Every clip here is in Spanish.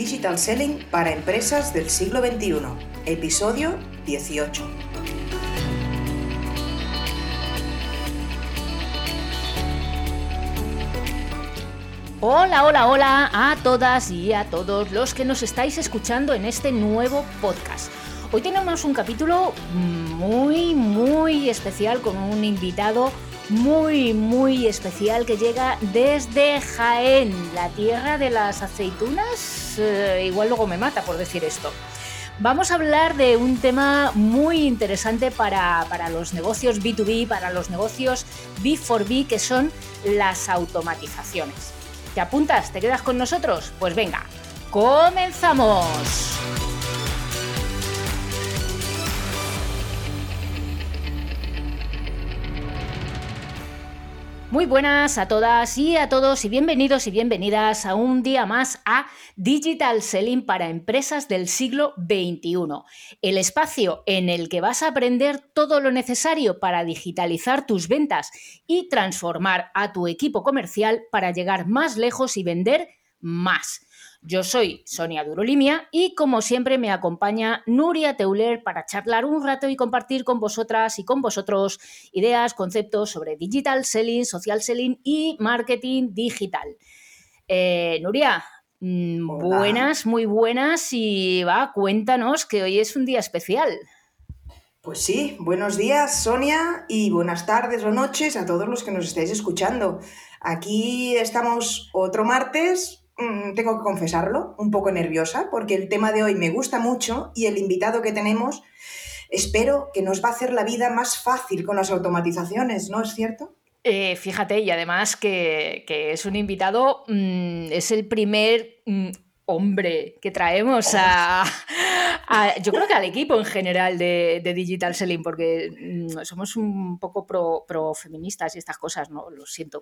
Digital Selling para empresas del siglo XXI, episodio 18. Hola, hola, hola a todas y a todos los que nos estáis escuchando en este nuevo podcast. Hoy tenemos un capítulo muy, muy especial con un invitado muy, muy especial que llega desde Jaén, la tierra de las aceitunas. Eh, igual luego me mata por decir esto. Vamos a hablar de un tema muy interesante para, para los negocios B2B, para los negocios B4B, que son las automatizaciones. ¿Te apuntas? ¿Te quedas con nosotros? Pues venga, comenzamos. Muy buenas a todas y a todos y bienvenidos y bienvenidas a un día más a Digital Selling para empresas del siglo XXI, el espacio en el que vas a aprender todo lo necesario para digitalizar tus ventas y transformar a tu equipo comercial para llegar más lejos y vender más. Yo soy Sonia Durolimia y como siempre me acompaña Nuria Teuler para charlar un rato y compartir con vosotras y con vosotros ideas, conceptos sobre digital selling, social selling y marketing digital. Eh, Nuria, mm, buenas, muy buenas y va, cuéntanos que hoy es un día especial. Pues sí, buenos días Sonia y buenas tardes o noches a todos los que nos estáis escuchando. Aquí estamos otro martes tengo que confesarlo, un poco nerviosa, porque el tema de hoy me gusta mucho y el invitado que tenemos espero que nos va a hacer la vida más fácil con las automatizaciones, ¿no es cierto? Eh, fíjate, y además que, es un invitado, mm, es el primer mm, hombre que traemos a, yo creo que al equipo en general de, Digital Selling, porque mm, somos un poco pro, feministas y estas cosas, ¿no? Lo siento.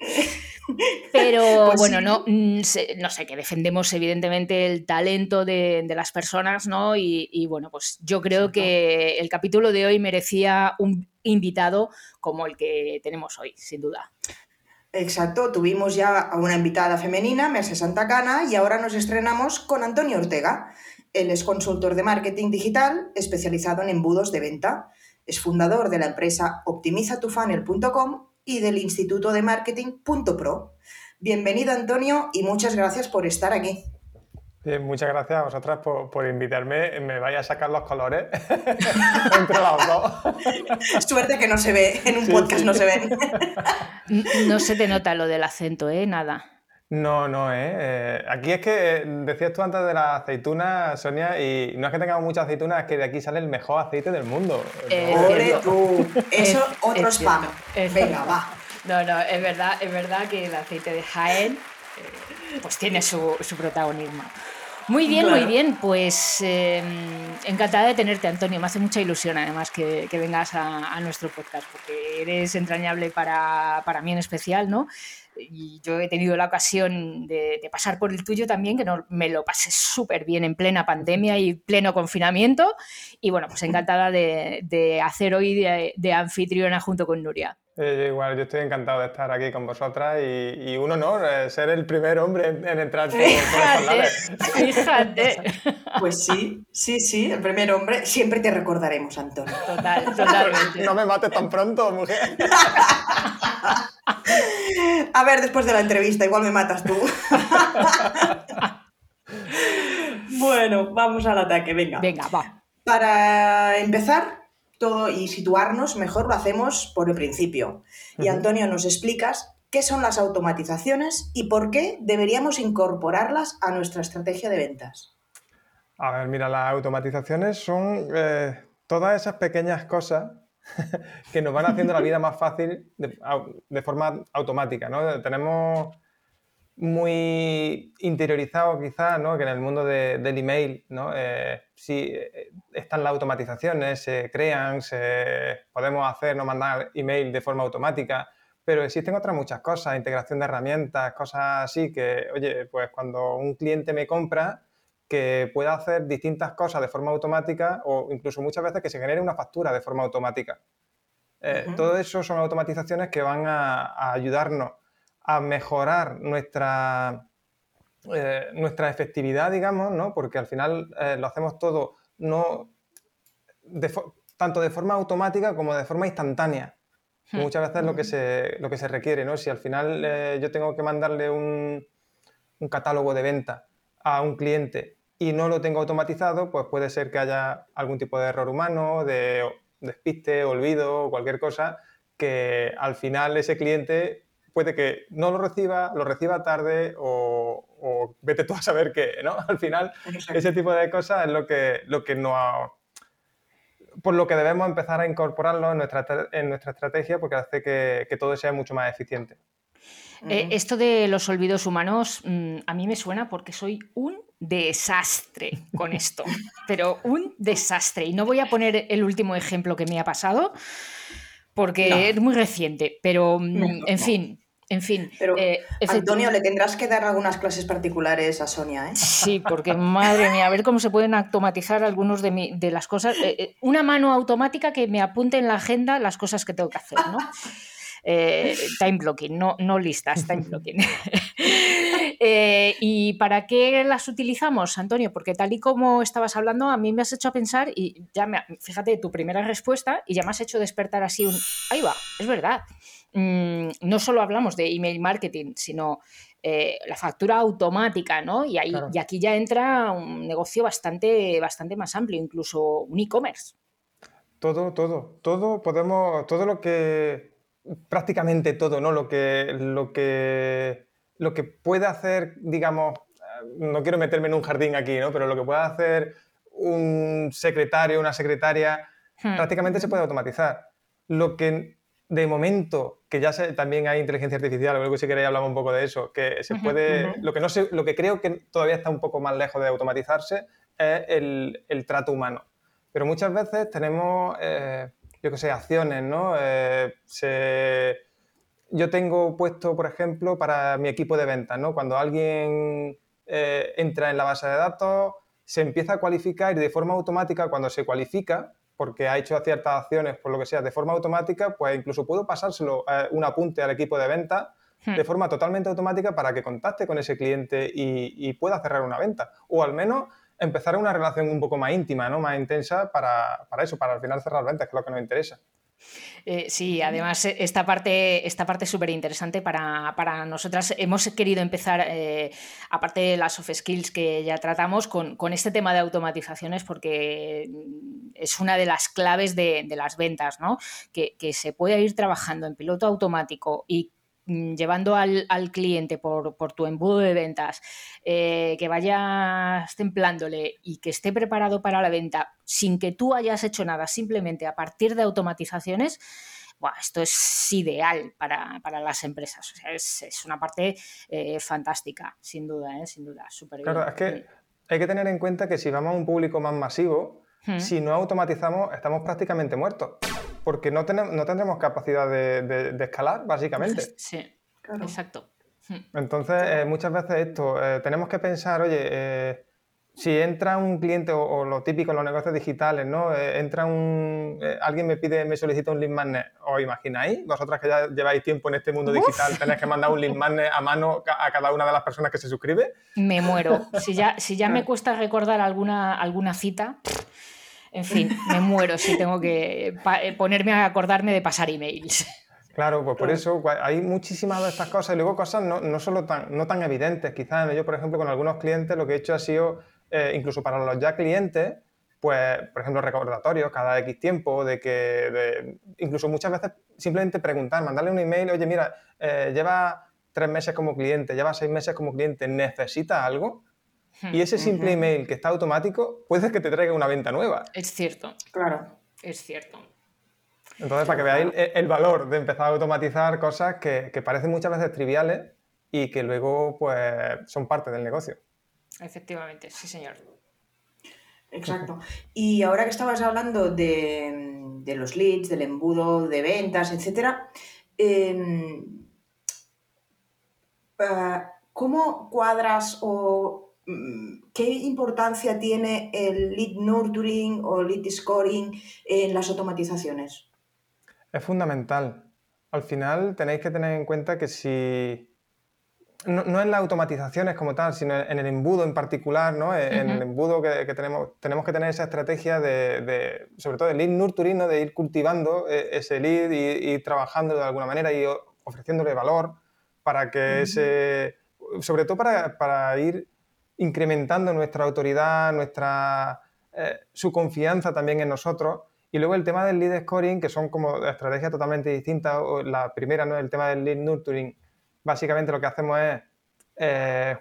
Pero pues bueno, no, mm, no sé, que defendemos evidentemente el talento de, las personas, ¿no? Y, bueno, pues yo creo que el capítulo de hoy merecía un invitado como el que tenemos hoy, sin duda. Exacto, tuvimos ya a una invitada femenina, Merce Santacana, y ahora nos estrenamos con Antonio Ortega. Él es consultor de marketing digital especializado en embudos de venta. Es fundador de la empresa optimizatufunnel.com y del Instituto de Marketing.pro. Bienvenido Antonio y muchas gracias por estar aquí. Muchas gracias a vosotras por, invitarme. Me vaya a sacar los colores entre los dos. Suerte que no se ve, en un podcast no se ven. no se te nota lo del acento, ¿eh? Nada. No, no, ¿eh? ¿eh? Aquí es que eh, decías tú antes de la aceituna, Sonia, y no es que tengamos muchas aceitunas, es que de aquí sale el mejor aceite del mundo. Eh, tú! Eso otro spam. Venga, va. No, no, es verdad, es verdad que el aceite de Jaén pues tiene su, protagonismo. Muy bien, muy bien. Pues encantada de tenerte, Antonio. Me hace mucha ilusión, además, que, vengas a, nuestro podcast, porque eres entrañable para, para mí en especial, ¿no? y yo he tenido la ocasión de, pasar por el tuyo también, que no, me lo pasé súper bien en plena pandemia y pleno confinamiento. Y bueno, pues encantada de, hacer hoy de, anfitriona junto con Nuria. Eh, igual, yo estoy encantado de estar aquí con vosotras y, un honor eh, ser el primer hombre en, entrar por, fíjate, Fíjate. Pues sí, sí, sí, el primer hombre. Siempre te recordaremos, Antonio. Total, totalmente. No me mates tan pronto, mujer. A ver, después de la entrevista, igual me matas tú. bueno, vamos al ataque, venga. Venga, va. Para empezar todo y situarnos, mejor lo hacemos por el principio. Y Antonio, nos explicas qué son las automatizaciones y por qué deberíamos incorporarlas a nuestra estrategia de ventas. A ver, mira, las automatizaciones son eh, todas esas pequeñas cosas que nos van haciendo la vida más fácil de, forma automática, ¿no? Tenemos muy interiorizado quizás, ¿no? Que en el mundo del email, ¿no? Eh, sí, eh, están las automatizaciones, se crean, se, podemos hacer, no mandar email de forma automática, pero existen otras muchas cosas, integración de herramientas, cosas así que, oye, pues cuando un cliente me compra, que pueda hacer distintas cosas de forma automática o incluso muchas veces que se genere una factura de forma automática. Eh, todo eso son automatizaciones que van a, ayudarnos a mejorar nuestra, eh, nuestra efectividad, digamos, ¿no? porque al final eh, lo hacemos todo no tanto de forma automática como de forma instantánea. Hmm. Muchas veces lo que se, lo que se requiere, ¿no? Si al final eh, yo tengo que mandarle un, un, catálogo de venta a un cliente y no lo tengo automatizado, pues puede ser que haya algún tipo de error humano, de despiste, olvido o cualquier cosa, que al final ese cliente puede que no lo reciba, lo reciba tarde o, vete tú a saber que, ¿no? Al final, ese tipo de cosas es lo que, lo que no por lo que debemos empezar a incorporarlo en nuestra, en nuestra estrategia porque hace que, todo sea mucho más eficiente. Eh, esto de los olvidos humanos mm, a mí me suena porque soy un desastre con esto, pero un desastre. Y no voy a poner el último ejemplo que me ha pasado porque es muy reciente, pero mm, en fin. En fin, pero eh, Antonio, le tendrás que dar algunas clases particulares a Sonia, ¿eh? Sí, porque madre mía, a ver cómo se pueden automatizar algunos de, de las cosas. Eh, una mano automática que me apunte en la agenda las cosas que tengo que hacer, ¿no? time blocking, no, no listas, time blocking. ¿Y para qué las utilizamos, Antonio? Porque tal y como estabas hablando, a mí me has hecho pensar y ya me, fíjate tu primera respuesta y ya me has hecho despertar así un, ahí va, es verdad. Mm, no solo hablamos de email marketing, sino eh, la factura automática, ¿no? Y, ahí, y aquí ya entra un negocio bastante, bastante más amplio, incluso un e-commerce. Todo, todo, todo podemos, todo lo que, prácticamente todo, ¿no? Lo que, lo que, lo que puede hacer, digamos, no quiero meterme en un jardín aquí, ¿no? Pero lo que puede hacer un secretario, una secretaria, hmm. prácticamente se puede automatizar. Lo que de momento, que ya también hay inteligencia artificial, luego si queréis hablamos un poco de eso, que se puede, lo que no sé, lo que creo que todavía está un poco más lejos de automatizarse es el, trato humano. Pero muchas veces tenemos, eh, yo qué sé, acciones, ¿no? Eh, yo tengo puesto, por ejemplo, para mi equipo de ventas, ¿no? Cuando alguien eh, entra en la base de datos, se empieza a cualificar y de forma automática, cuando se cualifica, porque ha hecho ciertas acciones, por lo que sea, de forma automática, pues incluso puedo pasárselo un apunte al equipo de venta hmm. de forma totalmente automática para que contacte con ese cliente y, pueda cerrar una venta. O al menos empezar una relación un poco más íntima, ¿no? más intensa para, para eso, para al final cerrar ventas, que es lo que nos interesa. Eh, sí, además eh, esta parte, esta parte es súper interesante para, nosotras. Hemos querido empezar, eh, aparte de las soft skills que ya tratamos, con, este tema de automatizaciones porque es una de las claves de, las ventas, ¿no? Que, que, se pueda ir trabajando en piloto automático y Mm, llevando al, cliente por, tu embudo de ventas, eh, que vayas templándole y que esté preparado para la venta sin que tú hayas hecho nada, simplemente a partir de automatizaciones, esto es ideal para, las empresas. es, una parte eh, fantástica, sin duda, ¿eh? sin duda, súper Claro, es que hay que tener en cuenta que si vamos a un público más masivo, hmm. si no automatizamos, estamos prácticamente muertos porque no, tenemos, no tendremos capacidad de, escalar, básicamente. Sí, exacto. Hmm. Entonces, eh, muchas veces esto, eh, tenemos que pensar, oye, eh, si entra un cliente o, lo típico en los negocios digitales, ¿no? entra un, alguien me pide, me solicita un lead magnet, ¿os imagináis? Vosotras que ya lleváis tiempo en este mundo digital, tenéis que mandar un lead magnet a mano a cada una de las personas que se suscribe. Me muero. Si ya, si ya me cuesta recordar alguna, alguna cita, en fin, me muero si tengo que eh, ponerme a acordarme de pasar emails. Claro, pues por eso hay muchísimas de estas cosas y luego cosas no, no solo tan, no tan evidentes. Quizás yo, por ejemplo, con algunos clientes lo que he hecho ha sido, eh, incluso para los ya clientes, pues, por ejemplo, recordatorios cada X tiempo, de que, incluso muchas veces simplemente preguntar, mandarle un email, oye, mira, eh, lleva tres meses como cliente, lleva seis meses como cliente, ¿necesita algo? Y ese simple email que está automático puede que te traiga una venta nueva. Es cierto. Claro. Es cierto. Entonces, para que veáis el, valor de empezar a automatizar cosas que, parecen muchas veces triviales y que luego pues, son parte del negocio. Efectivamente, sí, señor. Exacto. Y ahora que estabas hablando de, los leads, del embudo de ventas, etcétera, ah, ¿cómo cuadras o ¿Qué importancia tiene el lead nurturing o lead scoring en las automatizaciones? Es fundamental. Al final tenéis que tener en cuenta que si no, no, en las automatizaciones como tal, sino en el embudo en particular, ¿no? En el embudo que, tenemos, tenemos que tener esa estrategia de, sobre todo, de lead nurturing, de ir cultivando e, ese lead y ir trabajando de alguna manera y ofreciéndole valor para que ese, sobre todo para, para, ir incrementando nuestra autoridad, nuestra, eh, su confianza también en nosotros. Y luego el tema del lead scoring, que son como estrategias totalmente distintas. La primera, ¿no? El tema del lead nurturing básicamente lo que hacemos es, eh,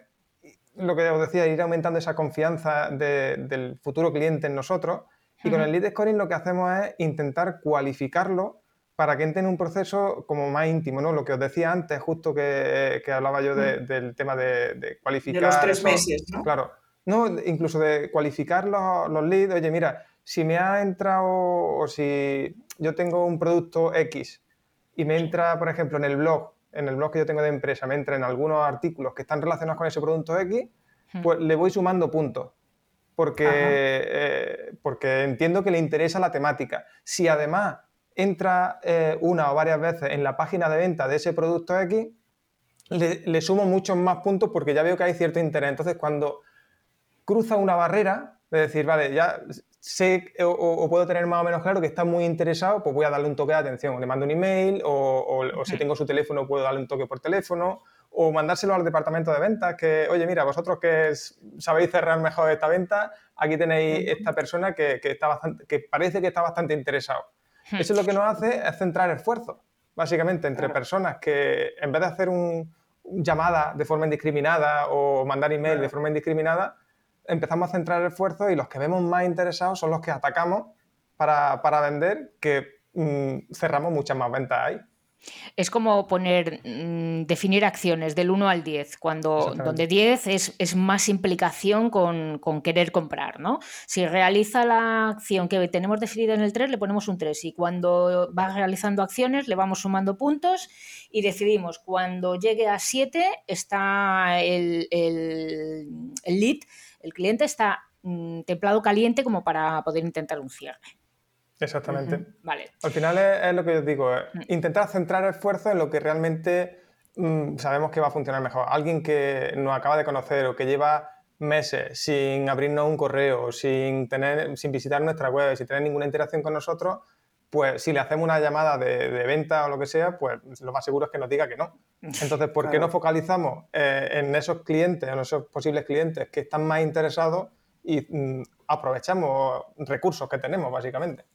lo que os decía, ir aumentando esa confianza del futuro cliente en nosotros. Y con el lead scoring lo que hacemos es intentar cualificarlo para que entre en un proceso como más íntimo, ¿no? Lo que os decía antes, justo que, hablaba yo del tema de, cualificar. De los tres meses, ¿no? Claro. No, incluso de cualificar los, los leads. Oye, mira, si me ha entrado o si yo tengo un producto X y me entra, por ejemplo, en el blog en el blog que yo tengo de empresa me entren algunos artículos que están relacionados con ese producto X, hmm. pues le voy sumando puntos. Porque, eh, porque entiendo que le interesa la temática. Si además entra eh, una o varias veces en la página de venta de ese producto X, le, sumo muchos más puntos porque ya veo que hay cierto interés. Entonces, cuando cruza una barrera, de decir, vale, ya sé o, puedo tener más o menos claro que está muy interesado, pues voy a darle un toque de atención. Le mando un email o, si tengo su teléfono puedo darle un toque por teléfono o mandárselo al departamento de ventas que, oye, mira, vosotros que sabéis cerrar mejor esta venta, aquí tenéis esta persona que, está bastante, que parece que está bastante interesado. Eso es lo que nos hace es centrar esfuerzos, básicamente, entre personas que en vez de hacer un, llamada de forma indiscriminada o mandar email de forma indiscriminada, empezamos a centrar el esfuerzo y los que vemos más interesados son los que atacamos para, vender, que mm, cerramos muchas más ventas ahí. Es como poner, mm, definir acciones del 1 al 10, cuando, donde 10 es, más implicación con, querer comprar, ¿no? Si realiza la acción que tenemos definida en el 3, le ponemos un 3 y cuando va realizando acciones le vamos sumando puntos y decidimos cuando llegue a 7 está el, el, el lead el cliente está mm, templado caliente como para poder intentar un cierre. Exactamente. Vale. Al final es, lo que yo digo, mm. intentar centrar esfuerzo en lo que realmente mm, sabemos que va a funcionar mejor. Alguien que nos acaba de conocer o que lleva meses sin abrirnos un correo, sin, tener, sin visitar nuestra web, sin tener ninguna interacción con nosotros, pues si le hacemos una llamada de, venta o lo que sea, pues lo más seguro es que nos diga que no. Entonces, ¿por qué no focalizamos eh, en esos clientes, en esos posibles clientes que están más interesados y mm, aprovechamos recursos que tenemos, básicamente?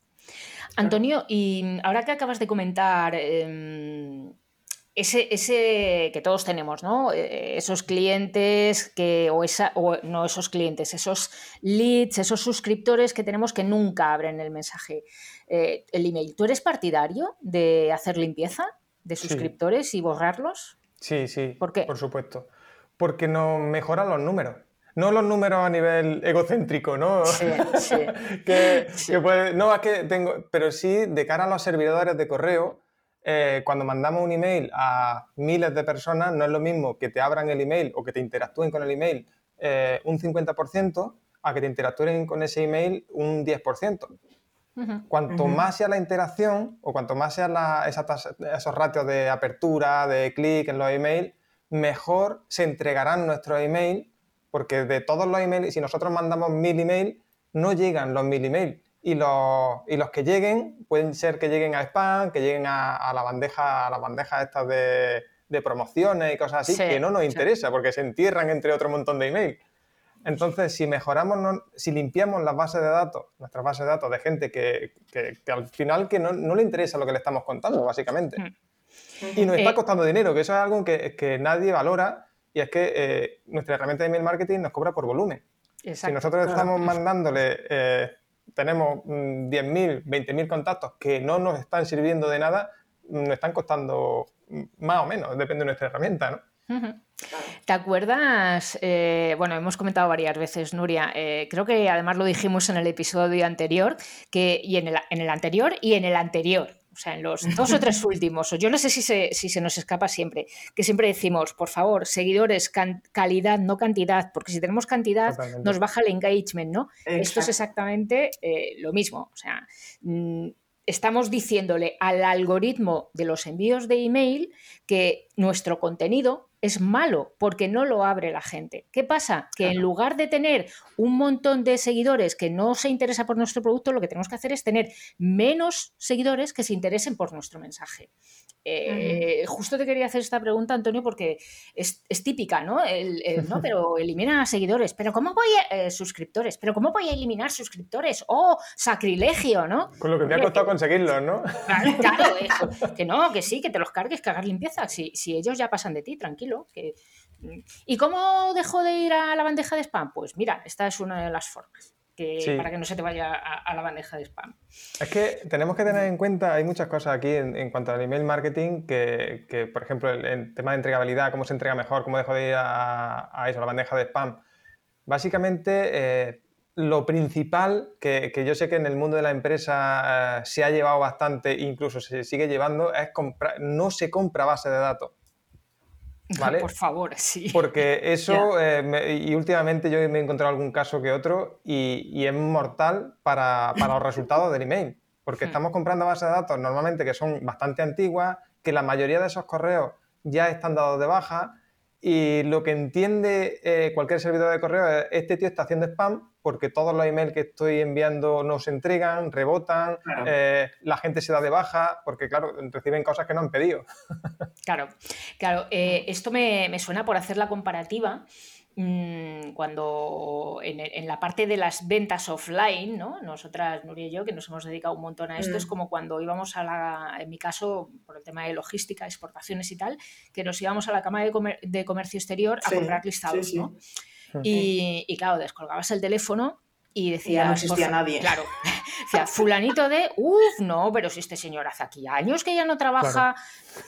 Antonio, y ahora que acabas de comentar em, ese, ese, que todos tenemos, ¿no? Eh, esos clientes que, o, esa, o no esos clientes, esos leads, esos suscriptores que tenemos que nunca abren el mensaje, eh, el email. ¿Tú eres partidario de hacer limpieza de suscriptores y borrarlos? Sí, sí. ¿Por qué? Por supuesto. Porque nos mejoran los números. No los números a nivel egocéntrico, ¿no? Sí, sí. que, no, es que tengo, pero sí de cara a los servidores de correo, eh, cuando mandamos un email a miles de personas, no es lo mismo que te abran el email o que te interactúen con el email eh, un 50% a que te interactúen con ese email un 10%. Cuanto más sea la interacción o cuanto más sean esos ratios de apertura, de clic en los emails, mejor se entregarán nuestros emails, porque de todos los emails, si nosotros mandamos mil emails, no llegan los mil emails. Y los, y los que lleguen pueden ser que lleguen a spam, que lleguen a, la bandeja, a las bandejas estas de, promociones y cosas así, que no nos interesa, porque se entierran entre otro montón de emails. Entonces, si mejoramos, si limpiamos las bases de datos, nuestras bases de datos de gente que, al final que no, le interesa lo que le estamos contando, básicamente. Mm. Y nos está eh, costando dinero, que eso es algo que, nadie valora y es que eh, nuestra herramienta de email marketing nos cobra por volumen. si nosotros estamos mandándole, eh, tenemos 10.000, mm, 20.000 contactos que no nos están sirviendo de nada, nos están costando mm, más o menos, depende de nuestra herramienta, ¿no? ¿Te acuerdas? Eh, bueno, hemos comentado varias veces, Nuria, eh, creo que además lo dijimos en el episodio anterior, que, y en el, en el anterior y en el anterior, o sea, en los dos o tres últimos, o yo no sé si se, si se nos escapa siempre, que siempre decimos, por favor, seguidores, calidad, no cantidad, porque si tenemos cantidad nos baja el engagement, ¿no? Esto es exactamente eh, lo mismo, o sea, mm, estamos diciéndole al algoritmo de los envíos de email que nuestro contenido es malo porque no lo abre la gente. ¿Qué pasa? Que en lugar de tener un montón de seguidores que no se interesa por nuestro producto, lo que tenemos que hacer es tener menos seguidores que se interesen por nuestro mensaje. Eh, justo te quería hacer esta pregunta, Antonio, porque es, típica, ¿no? ¿no? Pero elimina seguidores, pero ¿cómo voy a eh, suscriptores? Pero ¿cómo voy a eliminar suscriptores? ¡Oh, sacrilegio, ¿no? Con lo que me ha costado conseguirlo, ¿no? Claro, que no, que sí, que te los cargues, que hagas limpieza. Si, si ellos ya pasan de ti, tranquilo. Que... ¿Y cómo dejo de ir a la bandeja de spam? Pues mira, esta es una de las formas para que no se te vaya a, la bandeja de spam. Es que tenemos que tener en cuenta, hay muchas cosas aquí en, cuanto al email marketing, que, por ejemplo, el, tema de entregabilidad, cómo se entrega mejor, cómo dejo de ir a, eso, a la bandeja de spam. Básicamente, eh, lo principal que, yo sé que en el mundo de la empresa eh, se ha llevado bastante, incluso se sigue llevando, es comprar, no se compra base de datos. ¿Vale? Por favor, sí. Porque eso, eh, y últimamente yo me he encontrado algún caso que otro, y, es mortal para, los resultados del email. Porque hmm. estamos comprando bases de datos normalmente que son bastante antiguas, que la mayoría de esos correos ya están dados de baja, y lo que entiende eh, cualquier servidor de correo es, este tío está haciendo spam porque todos los emails que estoy enviando no se entregan, rebotan, eh, la gente se da de baja, porque claro, reciben cosas que no han pedido. Claro, claro. Eh, esto me, suena por hacer la comparativa. Mm, cuando en, la parte de las ventas offline, ¿no? Nosotras, Nuria y yo, que nos hemos dedicado un montón a esto, es mm. como cuando íbamos a la, en mi caso, por el tema de logística, exportaciones y tal, que nos íbamos a la cama de, comercio exterior a comprar listados, ¿no? Y, claro, descolgabas el teléfono y decía. no existía nadie. Claro. Decía, fulanito de. Uff, no, pero si este señor hace aquí años que ya no trabaja.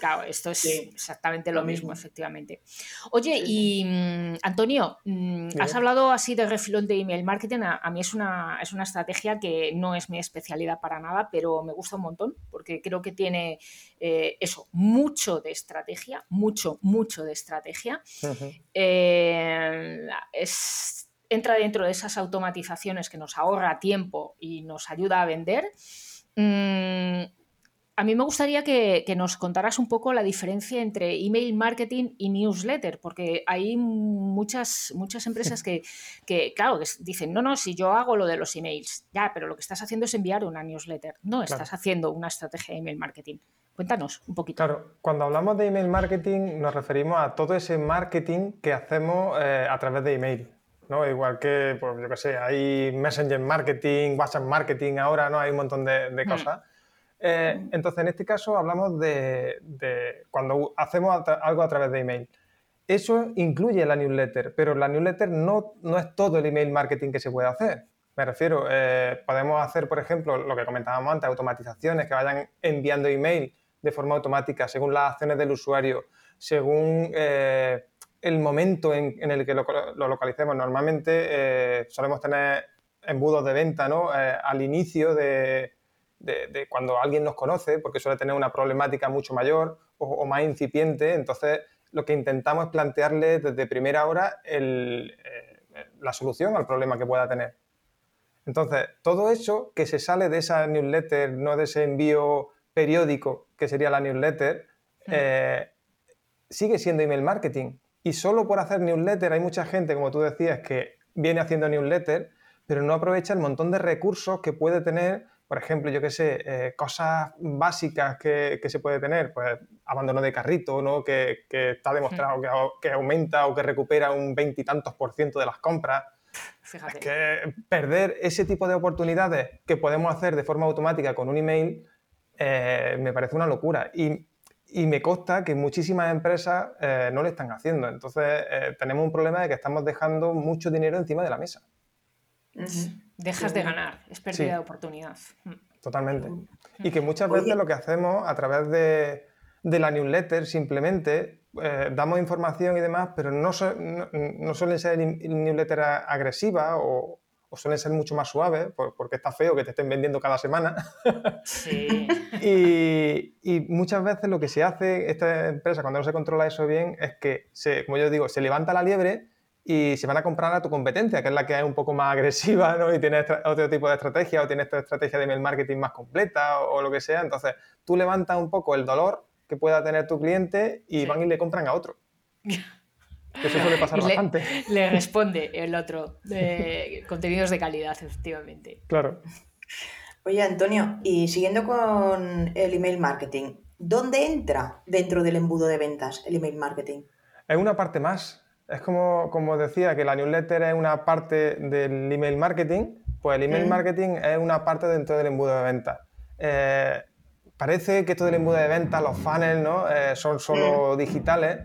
Claro, esto es exactamente lo, mismo, efectivamente. Oye, y mm, Antonio, mm, has hablado así de refilón de email marketing. A, mí es una, es una estrategia que no es mi especialidad para nada, pero me gusta un montón porque creo que tiene eh, eso, mucho de estrategia, mucho, mucho de estrategia. Eh, es entra dentro de esas automatizaciones que nos ahorra tiempo y nos ayuda a vender. Mm, a mí me gustaría que, nos contaras un poco la diferencia entre email marketing y newsletter, porque hay muchas, muchas empresas que, claro, dicen, no, no, si yo hago lo de los emails, ya, pero lo que estás haciendo es enviar una newsletter, no estás haciendo una estrategia de email marketing. Cuéntanos un poquito. Claro, cuando hablamos de email marketing nos referimos a todo ese marketing que hacemos eh, a través de email. ¿No? Igual que, pues yo qué sé, hay Messenger Marketing, WhatsApp Marketing ahora, ¿no? Hay un montón de, hmm. cosas. Eh, hmm. entonces, en este caso hablamos de, cuando hacemos algo a través de email. Eso incluye la newsletter, pero la newsletter no, no es todo el email marketing que se puede hacer. Me refiero, eh, podemos hacer, por ejemplo, lo que comentábamos antes, automatizaciones que vayan enviando email de forma automática según las acciones del usuario, según eh, el momento en, el que lo, localicemos. Normalmente eh, solemos tener embudos de venta ¿no? Eh, al inicio de, cuando alguien nos conoce, porque suele tener una problemática mucho mayor o, más incipiente. Entonces, lo que intentamos es plantearle desde primera hora eh, la solución al problema que pueda tener. Entonces, todo eso que se sale de esa newsletter, no de ese envío periódico que sería la newsletter, sigue siendo email marketing. Y solo por hacer newsletter hay mucha gente, como tú decías, que viene haciendo newsletter, pero no aprovecha el montón de recursos que puede tener, por ejemplo, yo qué sé, eh, cosas básicas que, se puede tener, pues abandono de carrito, ¿no? que, está demostrado que, aumenta o que recupera un veintitantos por ciento de las compras. Fíjate. Es que perder ese tipo de oportunidades que podemos hacer de forma automática con un email eh, me parece una locura. Y y me consta que muchísimas empresas eh, no lo están haciendo. Entonces, eh, tenemos un problema de que estamos dejando mucho dinero encima de la mesa. Dejas de ganar, es pérdida de oportunidad. Mm. Totalmente. Y que muchas veces lo que hacemos a través de, la newsletter simplemente eh, damos información y demás, pero no, no, no suelen ser newsletter agresivas o, suelen ser mucho más suaves, porque está feo que te estén vendiendo cada semana. Sí. y, muchas veces lo que se hace esta empresa cuando no se controla eso bien es que, se, como yo digo, se levanta la liebre y se van a comprar a tu competencia, que es la que es un poco más agresiva ¿no? y tiene otro tipo de estrategia o tiene esta estrategia de email marketing más completa o, lo que sea. Entonces, tú levantas un poco el dolor que pueda tener tu cliente y van y le compran a otro. Eso suele pasar bastante. Le responde el otro, de contenidos de calidad, efectivamente. Claro. Oye, Antonio, y siguiendo con el email marketing, ¿dónde entra dentro del embudo de ventas el email marketing? Es una parte más. Es como, como decía que la newsletter es una parte del email marketing, pues el email mm. marketing es una parte dentro del embudo de ventas. Eh, parece que esto del embudo de ventas, los funnels, ¿no? Eh, son solo mm. digitales.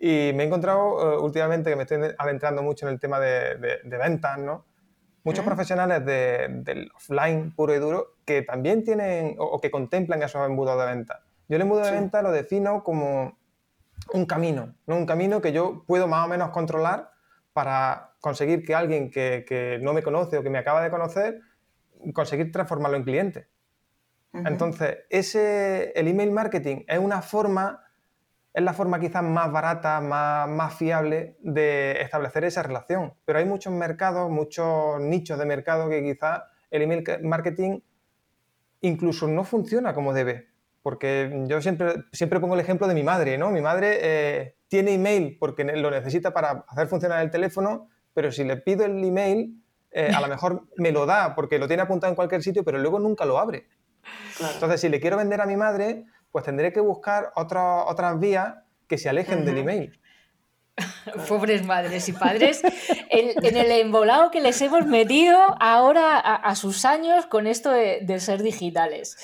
Y me he encontrado eh, últimamente que me estoy adentrando mucho en el tema de, ventas, ¿no? Muchos profesionales del offline puro y duro que también tienen o, que contemplan esos embudos de ventas. Yo el embudo de ventas lo defino como un camino, ¿no? Un camino que yo puedo más o menos controlar para conseguir que alguien que, no me conoce o que me acaba de conocer, conseguir transformarlo en cliente. Entonces, ese, el email marketing es una forma, es la forma quizás más barata, más, más fiable de establecer esa relación. Pero hay muchos mercados, muchos nichos de mercado que quizás el email marketing incluso no funciona como debe. Porque yo siempre, siempre pongo el ejemplo de mi madre, ¿no? Mi madre eh, tiene email porque lo necesita para hacer funcionar el teléfono, pero si le pido el email, eh, a lo mejor me lo da porque lo tiene apuntado en cualquier sitio, pero luego nunca lo abre. Entonces, si le quiero vender a mi madre, pues tendré que buscar otras vías que se alejen del email. Pobres madres y padres, en, el embolado que les hemos metido ahora a, sus años con esto de, ser digitales.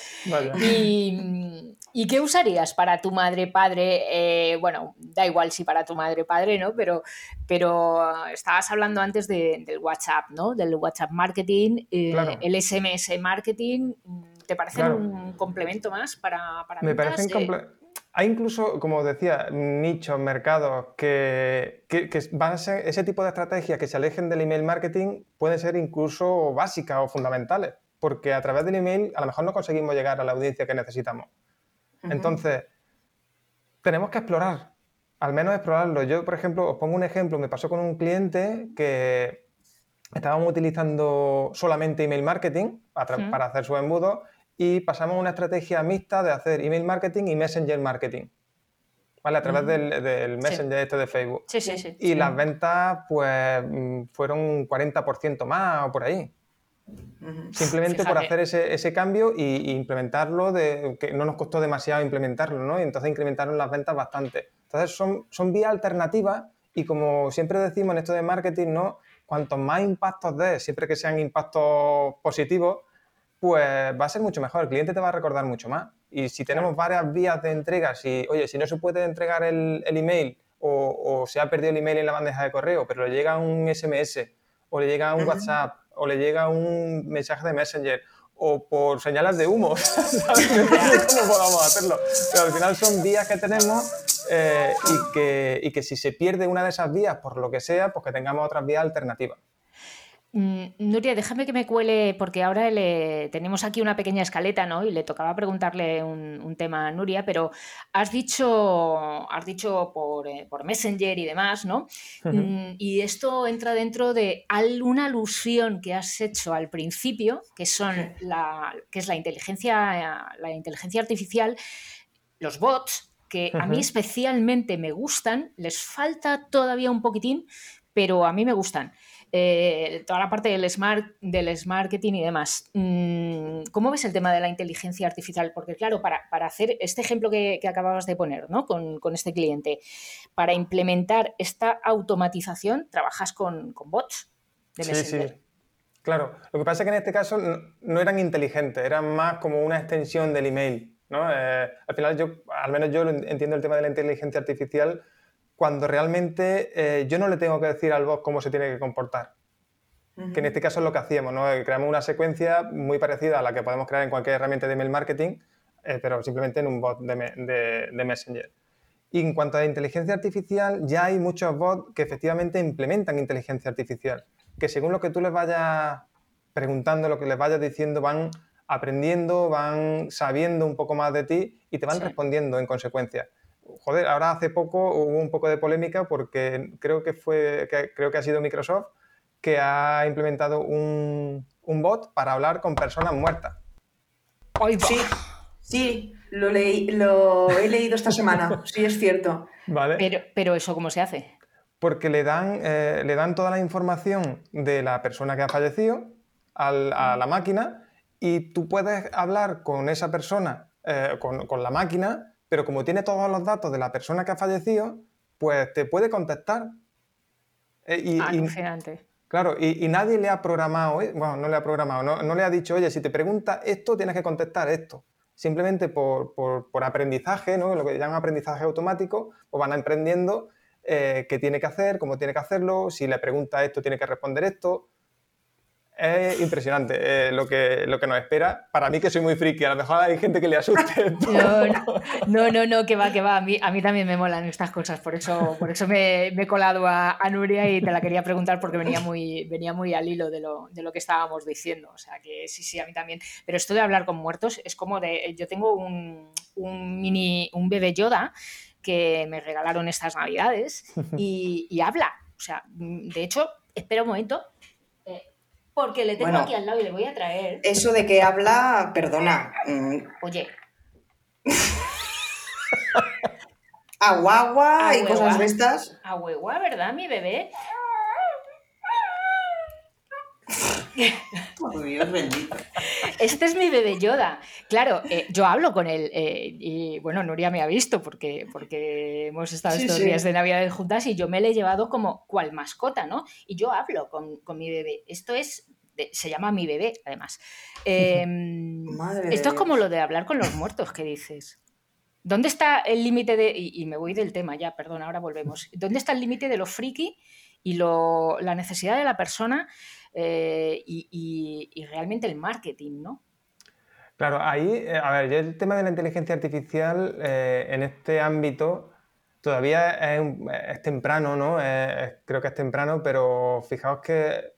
Y, qué usarías para tu madre, padre? Eh, bueno, da igual si para tu madre, padre, ¿no? Pero, pero estabas hablando antes del WhatsApp, ¿no? Del WhatsApp marketing, eh, el SMS marketing. ¿Te parece un complemento más para, para Me parece un complemento hay incluso, como decía, nichos, mercados que, van a ser ese tipo de estrategias que se alejen del email marketing pueden ser incluso básicas o fundamentales, porque a través del email a lo mejor no conseguimos llegar a la audiencia que necesitamos. Entonces, tenemos que explorar, al menos explorarlo. Yo, por ejemplo, os pongo un ejemplo, me pasó con un cliente que estábamos utilizando solamente email marketing para hacer su embudo y pasamos a una estrategia mixta de hacer email marketing y messenger marketing. ¿Vale? A través del, Messenger este de Facebook. Sí, sí, sí. Y las ventas, pues, mm, fueron un 40% más o por ahí. Simplemente por hacer ese, ese cambio e implementarlo, de, que no nos costó demasiado implementarlo, ¿no? Y entonces incrementaron las ventas bastante. Entonces son, son vías alternativas y como siempre decimos en esto de marketing, ¿no? Cuantos más impactos de, siempre que sean impactos positivos, pues va a ser mucho mejor, el cliente te va a recordar mucho más. Y si tenemos varias vías de entrega, si, oye, si no se puede entregar el, email o, se ha perdido el email en la bandeja de correo, pero le llega un SMS o le llega un WhatsApp o le llega un mensaje de Messenger o por señales de humo, ¿sabes? cómo podamos hacerlo. Pero al final son vías que tenemos eh, y, que, y que si se pierde una de esas vías por lo que sea, pues que tengamos otras vías alternativas. Mm, Nuria, déjame que me cuele, porque ahora le, tenemos aquí una pequeña escaleta, ¿no? Y le tocaba preguntarle un, tema a Nuria, pero has dicho, has dicho por, eh, Messenger y demás, ¿no? Mm, y esto entra dentro de una alusión que has hecho al principio, que son la, que es la inteligencia, la inteligencia artificial, los bots, que a mí especialmente me gustan, les falta todavía un poquitín, pero a mí me gustan. Eh, toda la parte del smart, del marketing y demás. Mm, ¿Cómo ves el tema de la inteligencia artificial? Porque claro, para, hacer este ejemplo que, acababas de poner ¿no? con, este cliente, para implementar esta automatización, trabajas con, bots de Messenger. Sí, sí. Claro, lo que pasa es que en este caso no, eran inteligentes, eran más como una extensión del email. ¿no? Eh, al final, yo, al menos yo entiendo el tema de la inteligencia artificial cuando realmente eh, yo no le tengo que decir al bot cómo se tiene que comportar. Que en este caso es lo que hacíamos, ¿no? Eh, creamos una secuencia muy parecida a la que podemos crear en cualquier herramienta de email marketing, eh, pero simplemente en un bot de, Messenger. Y en cuanto a inteligencia artificial, ya hay muchos bots que efectivamente implementan inteligencia artificial, que según lo que tú les vayas preguntando, lo que les vayas diciendo, van aprendiendo, van sabiendo un poco más de ti y te van respondiendo en consecuencia joder, ahora hace poco hubo un poco de polémica porque creo que fue, creo que ha sido Microsoft que ha implementado un, bot para hablar con personas muertas. Sí, Sí, lo, leí, lo he leído esta semana, sí es cierto. ¿Vale? Pero, pero eso, ¿cómo se hace? Porque le dan, eh, le dan toda la información de la persona que ha fallecido al- a la máquina y tú puedes hablar con esa persona, eh, con, con la máquina, pero como tiene todos los datos de la persona que ha fallecido, pues te puede contestar. Eh, y- y- Alucinante. Claro, y, y nadie le ha programado, eh, bueno, no le ha programado, no, no le ha dicho, oye, si te pregunta esto, tienes que contestar esto. Simplemente por, por- por aprendizaje, ¿no? lo que llaman aprendizaje automático, pues van aprendiendo eh, qué tiene que hacer, cómo tiene que hacerlo, si le pregunta esto, tiene que responder esto. Es impresionante eh, lo, que, lo que nos espera. Para mí, que soy muy friki, a lo mejor hay gente que le asuste. No, no, no, no, que va, que va. A mí, a mí también me molan estas cosas, por eso, por eso me, he colado a, Nuria y te la quería preguntar porque venía muy, venía muy al hilo de lo, de lo que estábamos diciendo. O sea que sí, sí, a mí también. Pero esto de hablar con muertos es como de. Yo tengo un, un mini, un bebé Yoda que me regalaron estas navidades y habla. O sea, de hecho, espera un momento. Porque le tengo Bueno. aquí al lado y le voy a traer. Eso de que habla, perdona, mm, Oye, aguagua y Aguagua. cosas de estas. a huevo, ¿verdad, mi bebé? Dios bendito. Este es mi bebé Yoda. Claro, eh, yo hablo con él eh, y bueno, Nuria me ha visto porque, porque hemos estado Sí, estos sí. días de Navidad juntas y yo me le he llevado como cual mascota, ¿no? Y yo hablo con, con mi bebé. Esto es, se llama mi bebé, además. Eh, Madre esto es como lo de hablar con los muertos que dices. ¿Dónde está el límite de.? Y, y me voy del tema ya, perdón, ahora volvemos. ¿Dónde está el límite de lo friki y lo, la necesidad de la persona eh, y, realmente el marketing, ¿no? Claro, ahí, eh, a ver, yo el tema de la inteligencia artificial eh, en este ámbito todavía es, temprano, ¿no? Creo que es temprano, pero fijaos que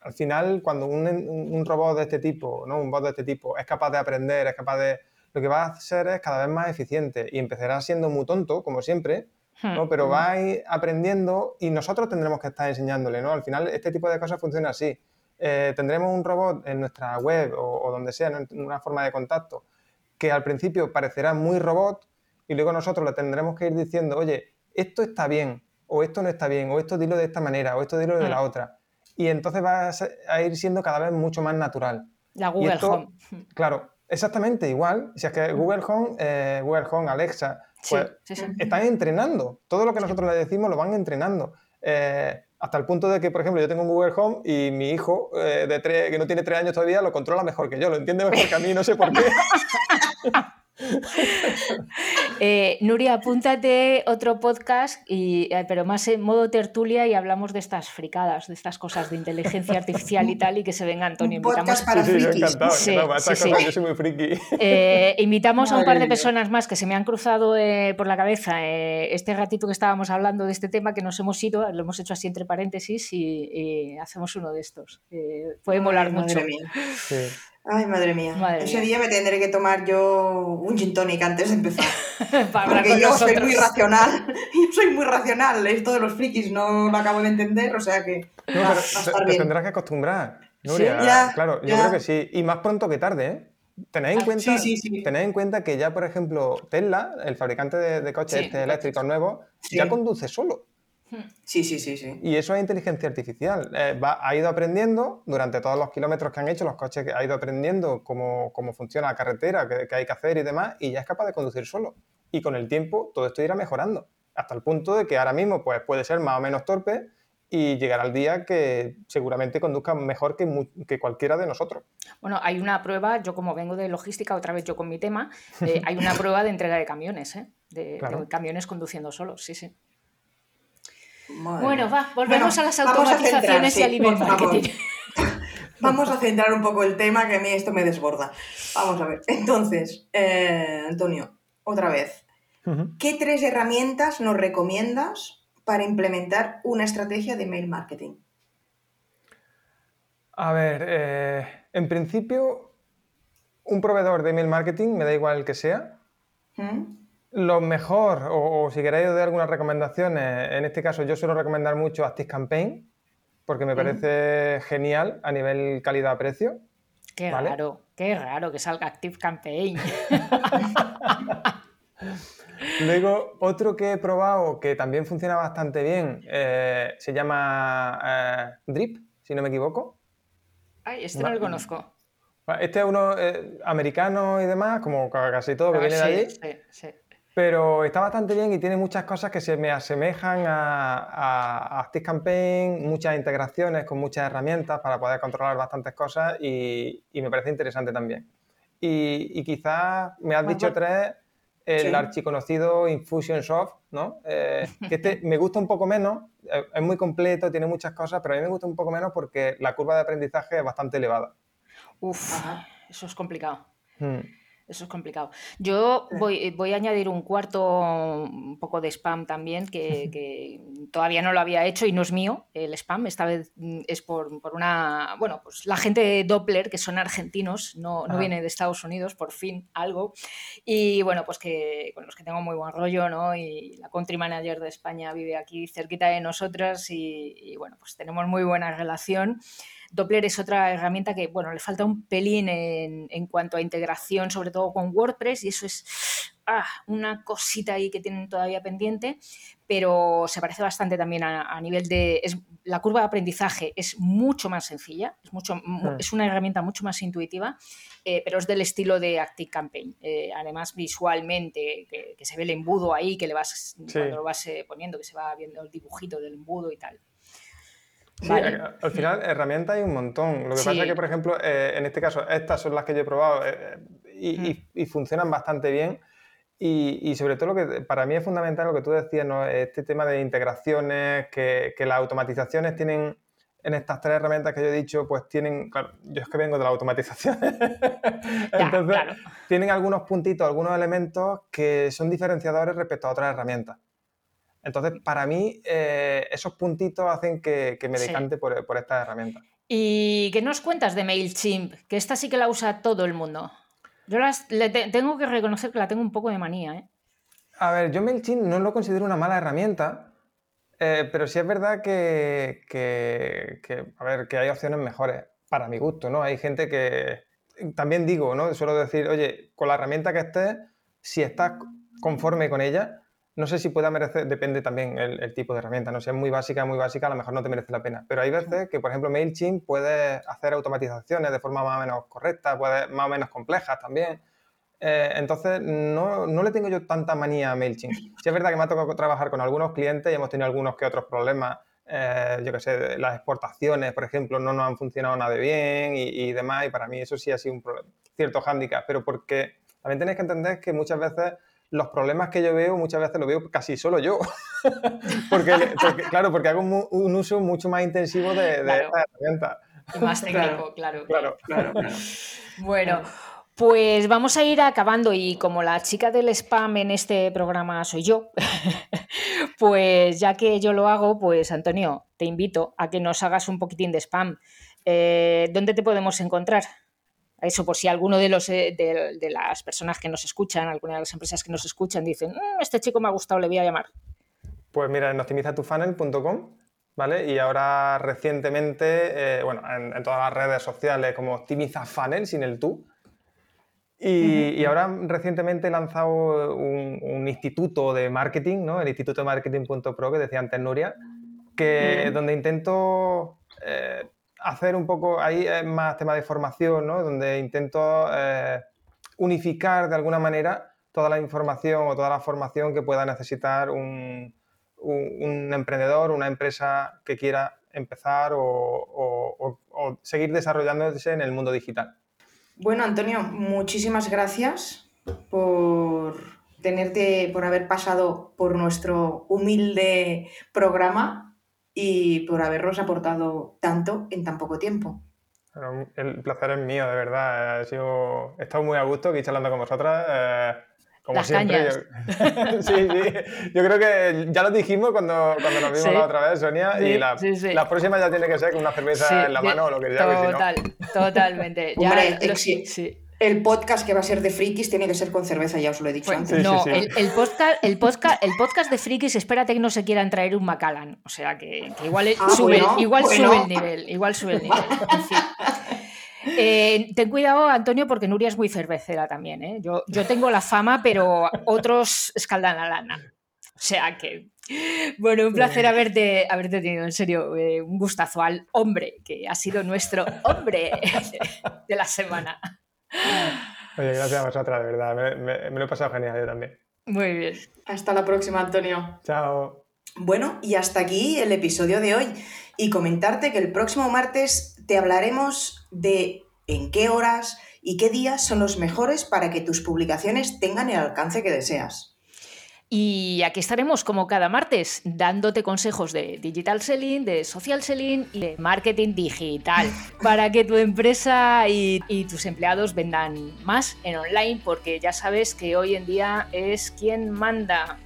al final cuando un robot de este tipo, ¿no? Un bot de este tipo es capaz de aprender, es capaz de... Lo que va a hacer es cada vez más eficiente y empezará siendo muy tonto, como siempre, ¿no? Hmm. Pero va a ir aprendiendo y nosotros tendremos que estar enseñándole, ¿no? Al final este tipo de cosas funciona así. Eh, tendremos un robot en nuestra web o, o donde sea, ¿no? en una forma de contacto, que al principio parecerá muy robot y luego nosotros le tendremos que ir diciendo, oye, esto está bien, o esto no está bien, o esto dilo de esta manera, o esto dilo de la Mm. otra. Y entonces va a, ir siendo cada vez mucho más natural. La Google esto- Home. Claro, exactamente igual. Si es que Google Home, eh, Google Home, Alexa, pues sí, sí. están entrenando. Todo lo que nosotros le decimos lo van entrenando. Eh, hasta el punto de que, por ejemplo, yo tengo un Google Home y mi hijo, eh, de tres- que no tiene tres años todavía, lo controla mejor que yo, lo entiende mejor que a mí, no sé por qué. Eh, Nuria, apúntate otro podcast, y, eh, pero más en modo tertulia y hablamos de estas fricadas, de estas cosas de inteligencia artificial y tal, y que se venga Antonio. Un podcast Invitamos, para Sí, sí, yo encantado, Sí, encantado. Sí, sí. cosas yo soy muy friki. eh, invitamos a un par de personas más que se me han cruzado eh, por la cabeza eh, este ratito que estábamos hablando de este tema, que nos hemos ido, lo hemos hecho así entre paréntesis y, y hacemos uno de estos. Eh, puede molar Ay, mucho. Sí. Ay, madre mía. Madre Ese mía. día me tendré que tomar yo un gin tonic antes de empezar. para Porque yo soy muy racional. Yo soy muy racional. Esto de los frikis no lo acabo de entender, o sea que No, va, va pero a te, estar te bien. tendrás que acostumbrar, Nuria. Ya, claro, yo creo que sí. Y más pronto que tarde, ¿eh? Tened en, Ah, cuenta, sí, sí, sí. tened en cuenta que ya, por ejemplo, Tesla, el fabricante de, de coches Sí, este eléctricos nuevos, Sí. ya conduce solo. Sí, sí, sí, sí. Y eso es inteligencia artificial. Eh, va- ha ido aprendiendo durante todos los kilómetros que han hecho, los coches que ha ido aprendiendo cómo, cómo funciona la carretera, qué, qué hay que hacer y demás, y ya es capaz de conducir solo. Y con el tiempo todo esto irá mejorando, hasta el punto de que ahora mismo pues, puede ser más o menos torpe y llegará el día que seguramente conduzca mejor que, mu- que cualquiera de nosotros. Bueno, hay una prueba, yo como vengo de logística, otra vez yo con mi tema, eh, hay una prueba de entrega de camiones, ¿eh? de, Claro. de camiones conduciendo solos, sí, sí. Madre Bueno, va, volvemos Bueno, a las vamos a automatizaciones centrar, y sí, al email por favor. marketing. Vamos a centrar un poco el tema, que a mí esto me desborda. Vamos a ver. Entonces, eh, Antonio, otra vez. ¿Qué tres herramientas nos recomiendas para implementar una estrategia de email marketing? A ver, eh, en principio, un proveedor de email marketing, me da igual el que sea, ¿Mm? Lo mejor, o, o si queréis dar algunas recomendaciones, en este caso yo suelo recomendar mucho ActiveCampaign, porque me parece genial a nivel calidad-precio. Qué raro, qué raro que salga Active Campaign. Luego, otro que he probado que también funciona bastante bien eh, se llama eh, Drip, si no me equivoco. Ay, este no, lo conozco. Este es uno eh, americano y demás, como casi todo que ah, viene de allí. Sí, sí. Pero está bastante bien y tiene muchas cosas que se me asemejan a, a, Campaign, muchas integraciones con muchas herramientas para poder controlar bastantes cosas y, me parece interesante también. Y, quizás me has dicho tres, el archiconocido Infusionsoft, ¿no? Eh, que este me gusta un poco menos, eh, es muy completo, tiene muchas cosas, pero a mí me gusta un poco menos porque la curva de aprendizaje es bastante elevada. Uf, eso es complicado. Hmm. Eso es complicado. Yo voy, voy, a añadir un cuarto, un poco de spam también, que, todavía no lo había hecho y no es mío el spam. Esta vez mm, es por, una. Bueno, pues la gente de Doppler, que son argentinos, no, no viene de Estados Unidos, por fin algo. Y bueno, pues que con los que tengo muy buen rollo, ¿no? Y la country manager de España vive aquí cerquita de nosotras y, y bueno, pues tenemos muy buena relación. Doppler es otra herramienta que, bueno, le falta un pelín en, cuanto a integración, sobre todo con WordPress, y eso es ah, una cosita ahí que tienen todavía pendiente, pero se parece bastante también a, nivel de... la curva de aprendizaje es mucho más sencilla, es, mucho, hmm. es una herramienta mucho más intuitiva, eh, pero es del estilo de Active Campaign. Eh, además, visualmente, que, se ve el embudo ahí, que le vas, cuando lo vas eh, poniendo, que se va viendo el dibujito del embudo y tal. Sí, al final herramientas hay un montón. Lo que pasa es que, por ejemplo, eh, en este caso, estas son las que yo he probado eh, y, funcionan bastante bien. Y, sobre todo lo que para mí es fundamental lo que tú decías, ¿no? este tema de integraciones, que, las automatizaciones tienen, en estas tres herramientas que yo he dicho, pues tienen, claro, yo es que vengo de la automatización, entonces tienen algunos puntitos, algunos elementos que son diferenciadores respecto a otras herramientas. Entonces, para mí, eh, esos puntitos hacen que, me decante por, por esta herramienta. ¿Y qué nos cuentas de MailChimp? Que esta sí que la usa todo el mundo. Yo tengo que reconocer que la tengo un poco de manía. ¿eh? A ver, yo MailChimp no lo considero una mala herramienta, eh, pero sí es verdad que, a ver, que hay opciones mejores, para mi gusto, ¿no? Hay gente que, también digo, ¿no? Suelo decir, oye, con la herramienta que estés, si estás conforme con ella, no sé si pueda merecer, depende también el, tipo de herramienta, no si es muy básica, muy básica, a lo mejor no te merece la pena. Pero hay veces que, por ejemplo, MailChimp puede hacer automatizaciones de forma más o menos correcta, puede, más o menos complejas también. Eh, entonces, no, le tengo yo tanta manía a MailChimp. Sí es verdad que me ha tocado trabajar con algunos clientes y hemos tenido algunos que otros problemas. Eh, yo qué sé, las exportaciones, por ejemplo, no nos han funcionado nada bien y, y demás, y para mí eso sí ha sido un cierto hándicap, pero porque también tenéis que entender que muchas veces los problemas que yo veo muchas veces los veo casi solo yo. porque, claro, porque hago un, uso mucho más intensivo de, esta herramienta. más técnico, claro. Claro, claro. Bueno. Pues vamos a ir acabando y como la chica del spam en este programa soy yo, pues ya que yo lo hago, pues Antonio, te invito a que nos hagas un poquitín de spam. Eh, ¿Dónde te podemos encontrar? Eso por si alguno de, los, eh, de, las personas que nos escuchan, alguna de las empresas que nos escuchan, dicen, mm, este chico me ha gustado, le voy a llamar. Pues mira, en optimizatufunnel.com, ¿vale? Y ahora recientemente, eh, bueno, en, todas las redes sociales como Optimiza Funnel sin el tú. Y, ahora recientemente he lanzado un, instituto de marketing, ¿no? El instituto de marketing.pro que decía antes Nuria, que, donde intento eh, hacer un poco, ahí es más tema de formación, ¿no? Donde intento eh, unificar de alguna manera toda la información o toda la formación que pueda necesitar un, un, emprendedor, una empresa que quiera empezar o, seguir desarrollándose en el mundo digital. Bueno, Antonio, muchísimas gracias por tenerte, por haber pasado por nuestro humilde programa y por habernos aportado tanto en tan poco tiempo. el placer es mío, de verdad. He, sido... He estado muy a gusto aquí charlando con vosotras. Eh, como siempre. Yo... sí, sí. Yo creo que ya lo dijimos cuando, cuando nos vimos la otra vez, Sonia, y la, la, próxima ya tiene que ser con una cerveza en la mano o lo que sea. Total, totalmente. Hombre, sí el podcast que va a ser de frikis tiene que ser con cerveza, ya os lo he dicho pues antes. no, El, podcast, el, podcast, el podcast de frikis, espérate que no se quieran traer un Macallan. O sea que, igual, ah, sube, igual sube el nivel. Igual sube el nivel. Eh, ten cuidado, Antonio, porque Nuria es muy cervecera también. ¿eh? Yo, yo tengo la fama, pero otros escaldan la lana. O sea que, bueno, un placer haberte, haberte tenido, en serio, eh, un gustazo al hombre, que ha sido nuestro hombre de la semana. Oye, gracias a vosotras, de verdad. Me, me lo he pasado genial yo también. Muy bien. Hasta la próxima, Antonio. Chao. Bueno, y hasta aquí el episodio de hoy. Y comentarte que el próximo martes te hablaremos de en qué horas y qué días son los mejores para que tus publicaciones tengan el alcance que deseas. Y aquí estaremos como cada martes dándote consejos de digital selling, de social selling y de marketing digital para que tu empresa y, tus empleados vendan más en online porque ya sabes que hoy en día es quien manda.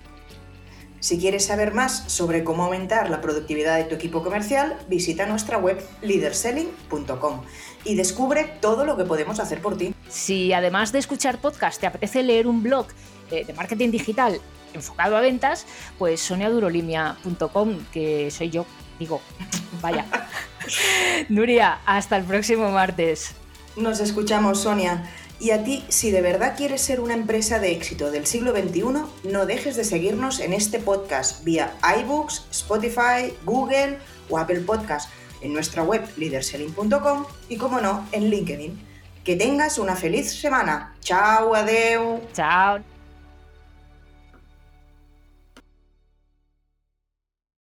Si quieres saber más sobre cómo aumentar la productividad de tu equipo comercial, visita nuestra web leaderselling.com y descubre todo lo que podemos hacer por ti. Si además de escuchar podcast te apetece leer un blog de marketing digital enfocado a ventas, pues soniadurolimia.com, que soy yo, digo, vaya. Nuria, hasta el próximo martes. Nos escuchamos, Sonia. Y a ti, si de verdad quieres ser una empresa de éxito del siglo XXI, no dejes de seguirnos en este podcast vía iBooks, Spotify, Google o Apple Podcast, en nuestra web leaderselling.com y, como no, en LinkedIn. Que tengas una feliz semana. Chao, adeu. Chao.